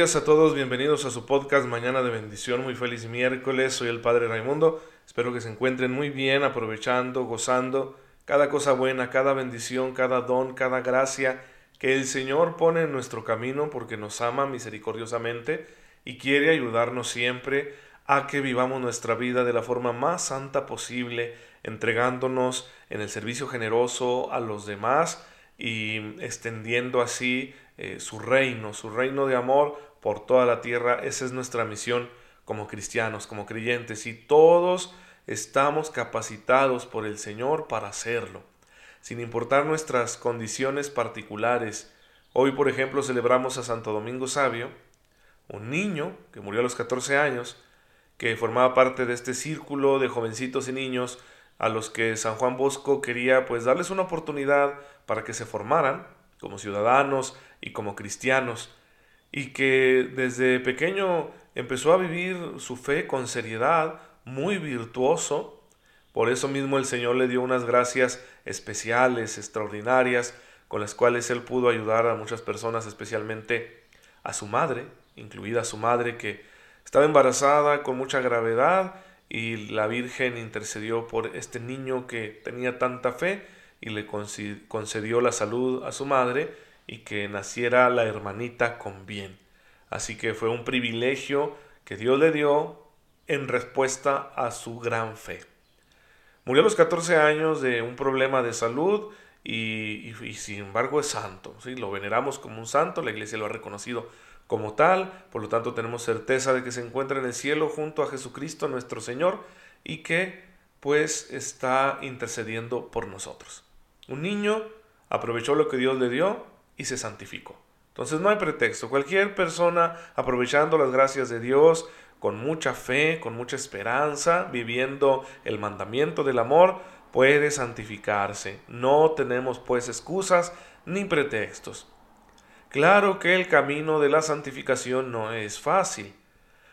Días a todos, bienvenidos a su podcast Mañana de Bendición, muy feliz miércoles, soy el Padre Raimundo, espero que se encuentren muy bien, aprovechando, gozando cada cosa buena, cada bendición, cada don, cada gracia que el Señor pone en nuestro camino porque nos ama misericordiosamente y quiere ayudarnos siempre a que vivamos nuestra vida de la forma más santa posible, entregándonos en el servicio generoso a los demás y extendiendo así eh, su reino, su reino de amor por toda la tierra. Esa es nuestra misión como cristianos, como creyentes, y todos estamos capacitados por el Señor para hacerlo, sin importar nuestras condiciones particulares. Hoy, por ejemplo, celebramos a Santo Domingo Sabio, un niño que murió a los 14 años, que formaba parte de este círculo de jovencitos y niños a los que San Juan Bosco quería pues darles una oportunidad para que se formaran como ciudadanos y como cristianos, y que desde pequeño empezó a vivir su fe con seriedad, muy virtuoso. Por eso mismo el Señor le dio unas gracias especiales, extraordinarias, con las cuales él pudo ayudar a muchas personas, especialmente a su madre, incluida su madre que estaba embarazada con mucha gravedad y la Virgen intercedió por este niño que tenía tanta fe y le concedió la salud a su madre y que naciera la hermanita con bien. Así que fue un privilegio que Dios le dio en respuesta a su gran fe. Murió a los 14 años de un problema de salud y, sin embargo es santo. ¿sí? Lo veneramos como un santo, la iglesia lo ha reconocido como tal, por lo tanto tenemos certeza de que se encuentra en el cielo junto a Jesucristo nuestro Señor y que pues está intercediendo por nosotros. Un niño aprovechó lo que Dios le dio y se santificó. Entonces no hay pretexto. Cualquier persona aprovechando las gracias de Dios con mucha fe, con mucha esperanza, viviendo el mandamiento del amor, puede santificarse. No tenemos pues excusas ni pretextos. Claro que el camino de la santificación no es fácil,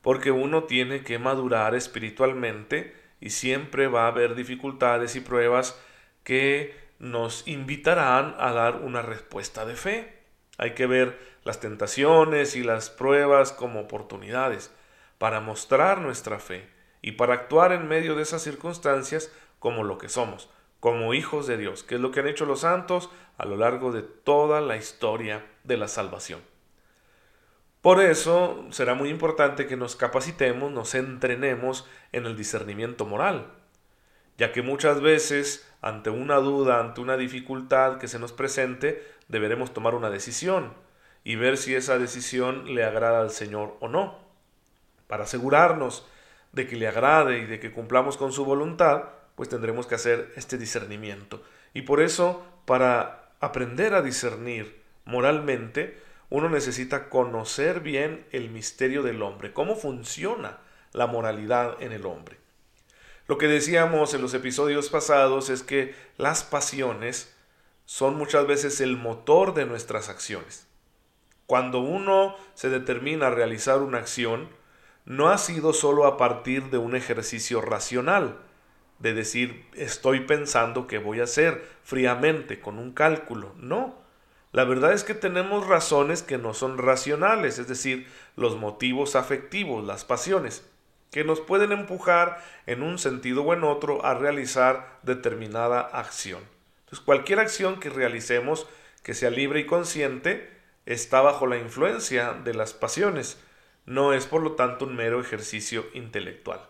porque uno tiene que madurar espiritualmente y siempre va a haber dificultades y pruebas que nos invitarán a dar una respuesta de fe. Hay que ver las tentaciones y las pruebas como oportunidades para mostrar nuestra fe y para actuar en medio de esas circunstancias como lo que somos, como hijos de Dios, que es lo que han hecho los santos a lo largo de toda la historia de la salvación. Por eso será muy importante que nos capacitemos, nos entrenemos en el discernimiento moral, ya que muchas veces ante una duda, ante una dificultad que se nos presente, deberemos tomar una decisión y ver si esa decisión le agrada al Señor o no. Para asegurarnos de que le agrade y de que cumplamos con su voluntad, pues tendremos que hacer este discernimiento. Y por eso, para aprender a discernir moralmente, uno necesita conocer bien el misterio del hombre, cómo funciona la moralidad en el hombre. Lo que decíamos en los episodios pasados es que las pasiones son muchas veces el motor de nuestras acciones. Cuando uno se determina a realizar una acción, no ha sido solo a partir de un ejercicio racional, de decir estoy pensando que voy a hacer fríamente, con un cálculo. No. La verdad es que tenemos razones que no son racionales, es decir, los motivos afectivos, las pasiones que nos pueden empujar en un sentido o en otro a realizar determinada acción. Entonces, cualquier acción que realicemos que sea libre y consciente está bajo la influencia de las pasiones, no es por lo tanto un mero ejercicio intelectual.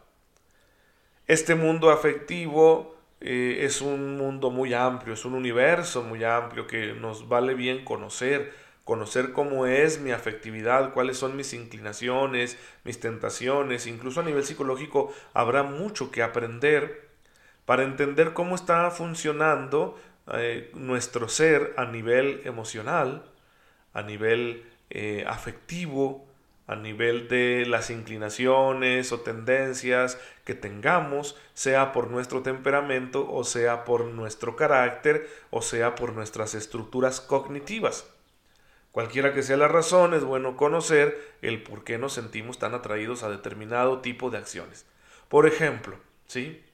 Este mundo afectivo eh, es un mundo muy amplio, es un universo muy amplio que nos vale bien conocer, conocer cómo es mi afectividad, cuáles son mis inclinaciones, mis tentaciones, incluso a nivel psicológico habrá mucho que aprender para entender cómo está funcionando eh, nuestro ser a nivel emocional, a nivel eh, afectivo, a nivel de las inclinaciones o tendencias que tengamos, sea por nuestro temperamento o sea por nuestro carácter o sea por nuestras estructuras cognitivas. Cualquiera que sea la razón, es bueno conocer el por qué nos sentimos tan atraídos a determinado tipo de acciones. Por ejemplo, ¿sí?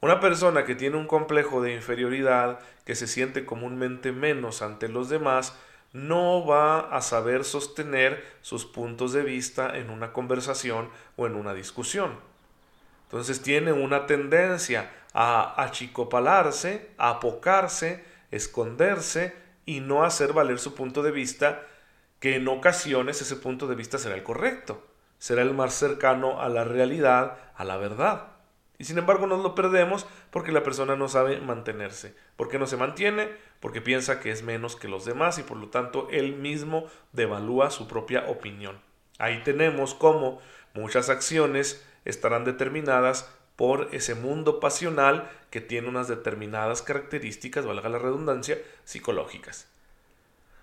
Una persona que tiene un complejo de inferioridad, que se siente comúnmente menos ante los demás, no va a saber sostener sus puntos de vista en una conversación o en una discusión. Entonces tiene una tendencia a achicopalarse, a apocarse, esconderse y no hacer valer su punto de vista, que en ocasiones ese punto de vista será el correcto, será el más cercano a la realidad, a la verdad. Y sin embargo nos lo perdemos porque la persona no sabe mantenerse. ¿Por qué no se mantiene? Porque piensa que es menos que los demás y por lo tanto él mismo devalúa su propia opinión. Ahí tenemos cómo muchas acciones estarán determinadas por ese mundo pasional que tiene unas determinadas características, valga la redundancia, psicológicas.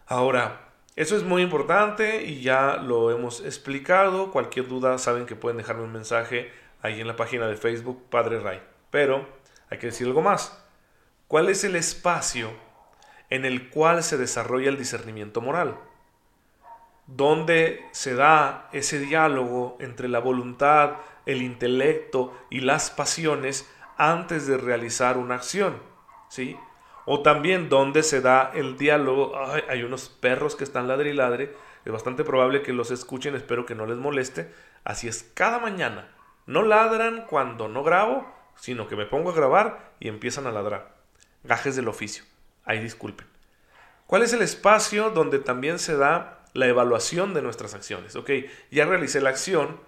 Ahora, eso es muy importante y ya lo hemos explicado. Cualquier duda saben que pueden dejarme un mensaje ahí en la página de Facebook Padre Ray. Pero hay que decir algo más. ¿Cuál es el espacio en el cual se desarrolla el discernimiento moral? ¿Dónde se da ese diálogo entre la voluntad, el intelecto y las pasiones antes de realizar una acción? ¿Sí? O también dónde se da el diálogo. hay unos perros que están ladre y ladre. Es bastante probable que los escuchen, espero que no les moleste. Así es, cada mañana no ladran cuando no grabo, sino que me pongo a grabar y empiezan a ladrar. Gajes del oficio. Ahí disculpen. ¿Cuál es el espacio donde también se da la evaluación de nuestras acciones? Ok, ya realicé la acción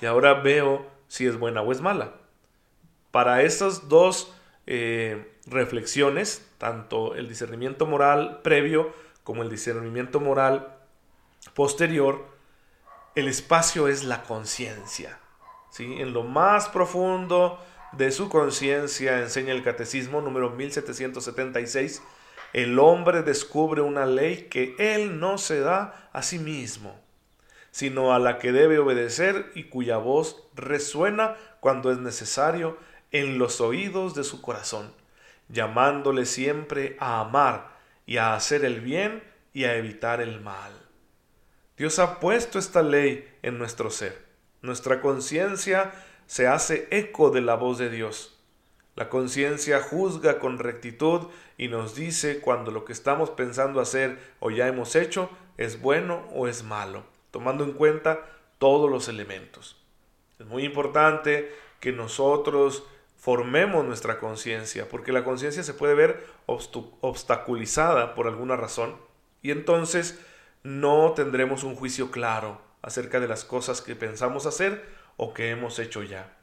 y ahora veo si es buena o es mala. Para estas dos eh, reflexiones, tanto el discernimiento moral previo como el discernimiento moral posterior, el espacio es la conciencia. En lo más profundo de su conciencia, enseña el Catecismo número 1776, el hombre descubre una ley que él no se da a sí mismo, sino a la que debe obedecer y cuya voz resuena cuando es necesario en los oídos de su corazón, llamándole siempre a amar y a hacer el bien y a evitar el mal. Dios ha puesto esta ley en nuestro ser. Nuestra conciencia se hace eco de la voz de Dios. La conciencia juzga con rectitud y nos dice cuando lo que estamos pensando hacer o ya hemos hecho es bueno o es malo, tomando en cuenta todos los elementos. Es muy importante que nosotros formemos nuestra conciencia, porque la conciencia se puede ver obstaculizada por alguna razón y entonces no tendremos un juicio claro acerca de las cosas que pensamos hacer o que hemos hecho ya.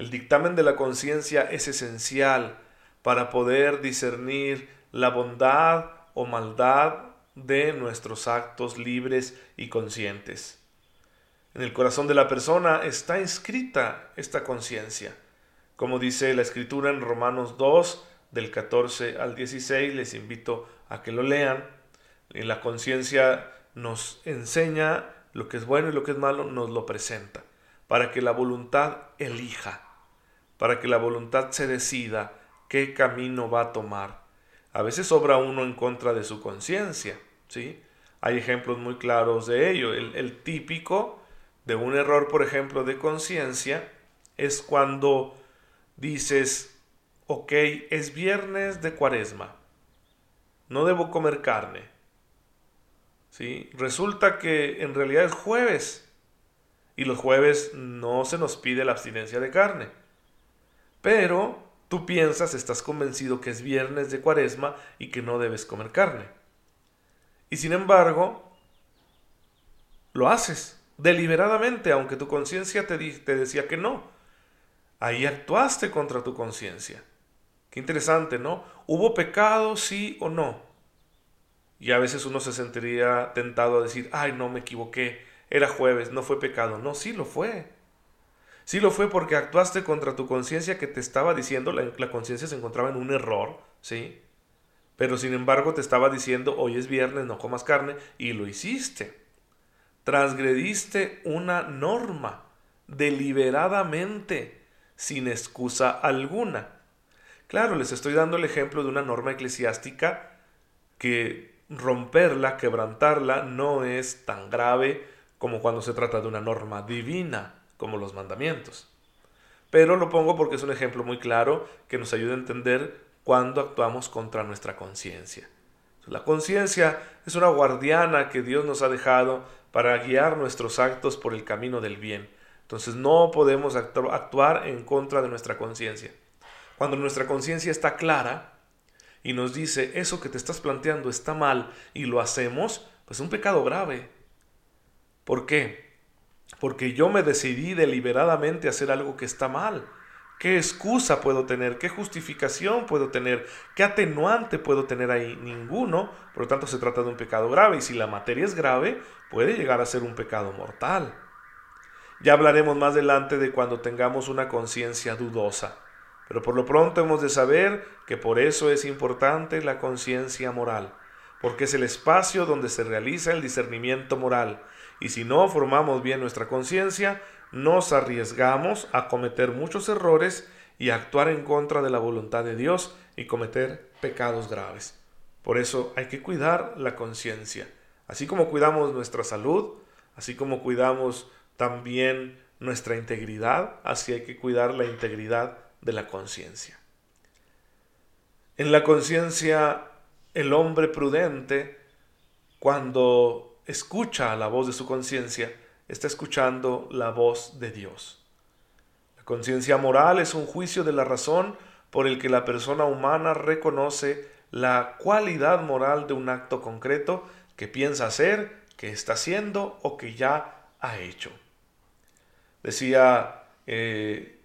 El dictamen de la conciencia es esencial para poder discernir la bondad o maldad de nuestros actos libres y conscientes. En el corazón de la persona está inscrita esta conciencia. Como dice la escritura en Romanos 2, del 14 al 16, les invito a que lo lean. La conciencia nos enseña lo que es bueno y lo que es malo nos lo presenta, para que la voluntad elija, para que la voluntad se decida qué camino va a tomar. A veces obra uno en contra de su conciencia, ¿sí? Hay ejemplos muy claros de ello. El, típico de un error, por ejemplo, de conciencia es cuando dices, ok, es viernes de cuaresma, no debo comer carne, ¿sí? Resulta que en realidad es jueves y los jueves no se nos pide la abstinencia de carne. Pero tú piensas, estás convencido que es viernes de cuaresma y que no debes comer carne. Y sin embargo, lo haces deliberadamente, aunque tu conciencia te, decía que no. Ahí actuaste contra tu conciencia. Qué interesante, ¿no? ¿Hubo pecado, sí o no? Y a veces uno se sentiría tentado a decir, ay, no me equivoqué, era jueves, no fue pecado. No, sí lo fue. Sí lo fue porque actuaste contra tu conciencia que te estaba diciendo, la, la conciencia se encontraba en un error, ¿sí? Pero sin embargo te estaba diciendo, hoy es viernes, no comas carne, y lo hiciste. Transgrediste una norma deliberadamente, sin excusa alguna. Claro, les estoy dando el ejemplo de una norma eclesiástica que romperla, quebrantarla, no es tan grave como cuando se trata de una norma divina, como los mandamientos. Pero lo pongo porque es un ejemplo muy claro que nos ayuda a entender cuando actuamos contra nuestra conciencia. La conciencia es una guardiana que Dios nos ha dejado para guiar nuestros actos por el camino del bien. Entonces no podemos actuar en contra de nuestra conciencia. Cuando nuestra conciencia está clara y nos dice eso que te estás planteando está mal y lo hacemos, pues es un pecado grave. ¿Por qué? Porque yo me decidí deliberadamente a hacer algo que está mal. ¿Qué excusa puedo tener? ¿Qué justificación puedo tener? ¿Qué atenuante puedo tener ahí? Ninguno. Por lo tanto, se trata de un pecado grave. Y si la materia es grave, puede llegar a ser un pecado mortal. Ya hablaremos más adelante de cuando tengamos una conciencia dudosa. Pero por lo pronto hemos de saber que por eso es importante la conciencia moral, porque es el espacio donde se realiza el discernimiento moral. Y si no formamos bien nuestra conciencia, nos arriesgamos a cometer muchos errores y a actuar en contra de la voluntad de Dios y cometer pecados graves. Por eso hay que cuidar la conciencia. Así como cuidamos nuestra salud, así como cuidamos también nuestra integridad, así hay que cuidar la integridad de la conciencia. En la conciencia, el hombre prudente, cuando escucha la voz de su conciencia, está escuchando la voz de Dios. La conciencia moral es un juicio de la razón por el que la persona humana reconoce la cualidad moral de un acto concreto que piensa hacer, que está haciendo o que ya ha hecho. Decía eh,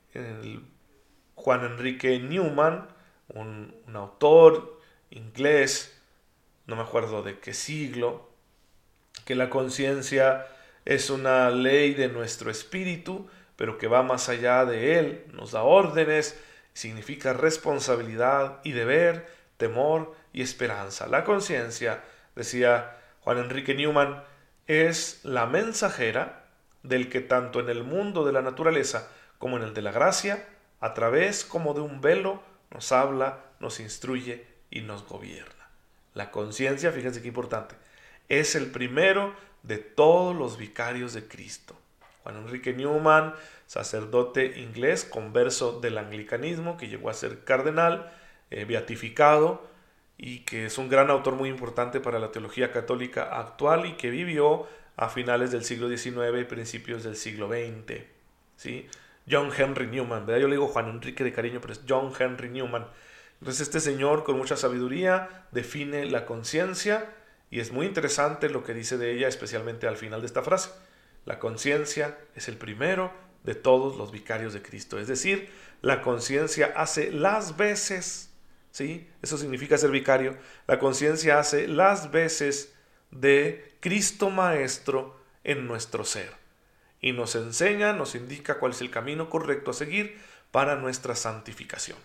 Juan Enrique Newman, un autor inglés, no me acuerdo de qué siglo, que la conciencia es una ley de nuestro espíritu, pero que va más allá de él, nos da órdenes, significa responsabilidad y deber, temor y esperanza. La conciencia, decía Juan Enrique Newman, es la mensajera del que tanto en el mundo de la naturaleza como en el de la gracia, a través como de un velo, nos habla, nos instruye y nos gobierna. La conciencia, fíjense qué importante, es el primero de todos los vicarios de Cristo. Juan Enrique Newman, sacerdote inglés, converso del anglicanismo, que llegó a ser cardenal, eh, beatificado, y que es un gran autor muy importante para la teología católica actual y que vivió a finales del siglo XIX y principios del siglo XX. ¿sí? John Henry Newman, ¿verdad? yo le digo Juan Enrique de cariño, pero es John Henry Newman. Entonces este señor con mucha sabiduría define la conciencia y es muy interesante lo que dice de ella, especialmente al final de esta frase. La conciencia es el primero de todos los vicarios de Cristo. Es decir, la conciencia hace las veces, ¿sí? Eso significa ser vicario. La conciencia hace las veces de Cristo Maestro en nuestro ser. Y nos enseña, nos indica cuál es el camino correcto a seguir para nuestra santificación.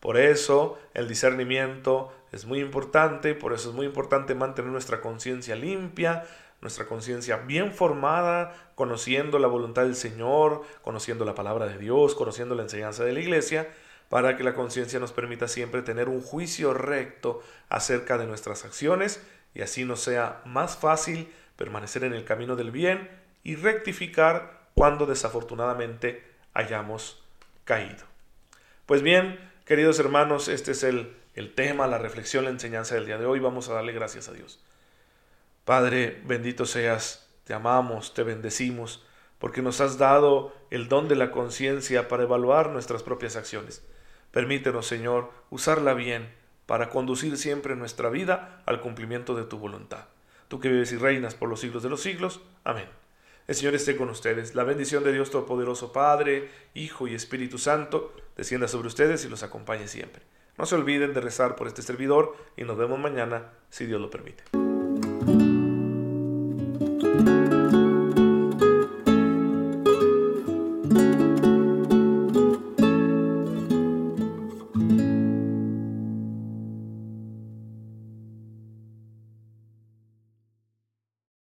Por eso el discernimiento es muy importante, por eso es muy importante mantener nuestra conciencia limpia, nuestra conciencia bien formada, conociendo la voluntad del Señor, conociendo la palabra de Dios, conociendo la enseñanza de la iglesia, para que la conciencia nos permita siempre tener un juicio recto acerca de nuestras acciones y así nos sea más fácil permanecer en el camino del bien y rectificar cuando desafortunadamente hayamos caído. Pues bien, Queridos hermanos, este es el, el tema, la reflexión, la enseñanza del día de hoy. Vamos a darle gracias a Dios. Padre, bendito seas, te amamos, te bendecimos, porque nos has dado el don de la conciencia para evaluar nuestras propias acciones. Permítenos, Señor, usarla bien para conducir siempre nuestra vida al cumplimiento de tu voluntad. Tú que vives y reinas por los siglos de los siglos. Amén. El Señor esté con ustedes. La bendición de Dios Todopoderoso, Padre, Hijo y Espíritu Santo, descienda sobre ustedes y los acompañe siempre. No se olviden de rezar por este servidor y nos vemos mañana, si Dios lo permite.